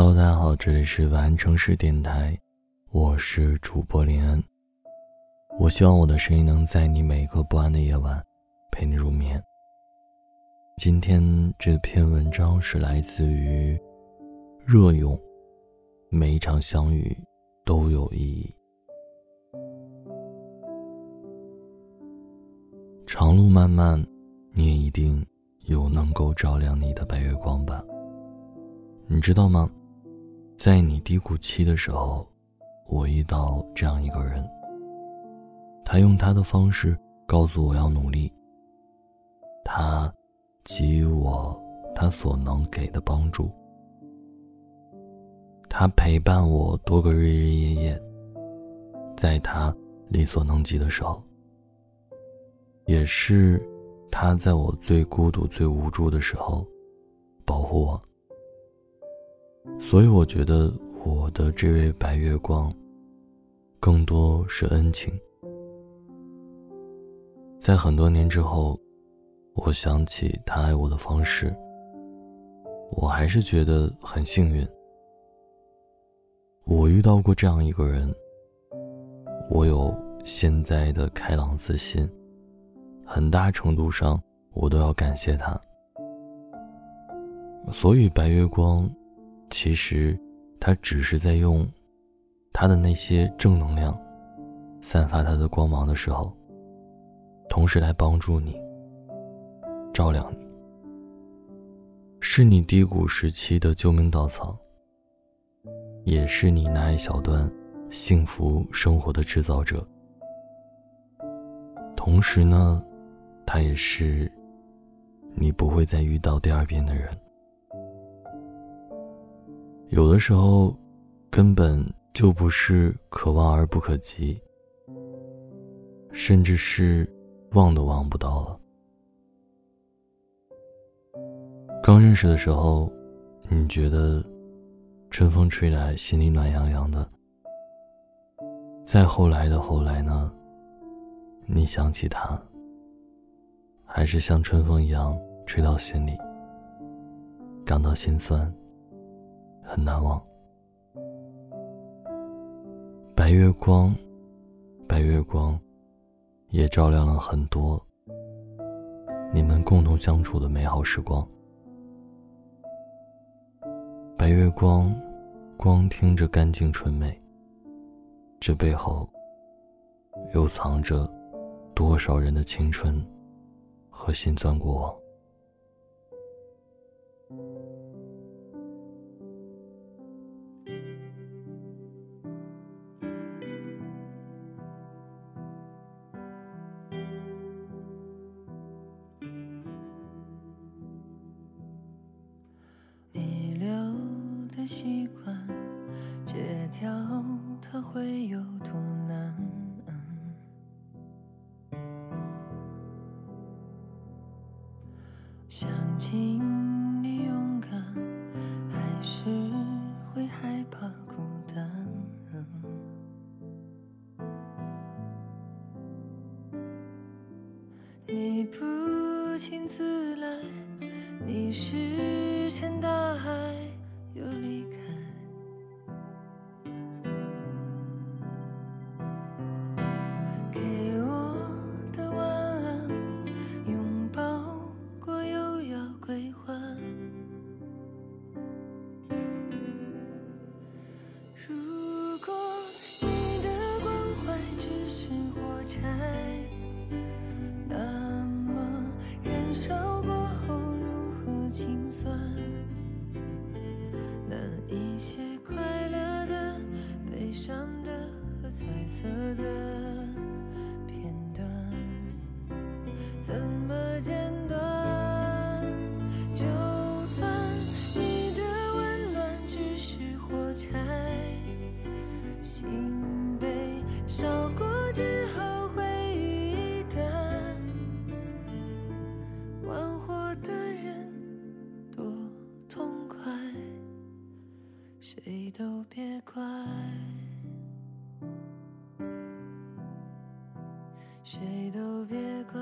Hello，大家好，这里是晚安城市电台，我是主播林恩。我希望我的声音能在你每个不安的夜晚陪你入眠。今天这篇文章是来自于热勇，每一场相遇都有意义。长路漫漫，你也一定有能够照亮你的白月光吧？你知道吗？在你低谷期的时候，我遇到这样一个人。他用他的方式告诉我要努力。他给予我他所能给的帮助。他陪伴我多个日日夜夜，在他力所能及的时候，也是他在我最孤独、最无助的时候保护我。所以我觉得我的这位白月光，更多是恩情。在很多年之后，我想起他爱我的方式，我还是觉得很幸运。我遇到过这样一个人，我有现在的开朗自信，很大程度上我都要感谢他。所以白月光。其实，他只是在用他的那些正能量，散发他的光芒的时候，同时来帮助你，照亮你，是你低谷时期的救命稻草，也是你那一小段幸福生活的制造者。同时呢，他也是你不会再遇到第二遍的人。有的时候，根本就不是可望而不可及，甚至是望都望不到了。刚认识的时候，你觉得春风吹来，心里暖洋洋的。再后来的后来呢，你想起他，还是像春风一样吹到心里，感到心酸。很难忘。白月光，白月光，也照亮了很多你们共同相处的美好时光。白月光，光听着干净纯美，这背后又藏着多少人的青春和心酸过往。习惯戒掉它会有多难？想起你勇敢，还是会害怕孤单？你不请自来，你是欠大海。又离开，给我的晚安，拥抱过又要归还。如果你的关怀只是火柴，怎么剪断？就算你的温暖只是火柴，心被烧过之后。谁都别怪，谁都别怪。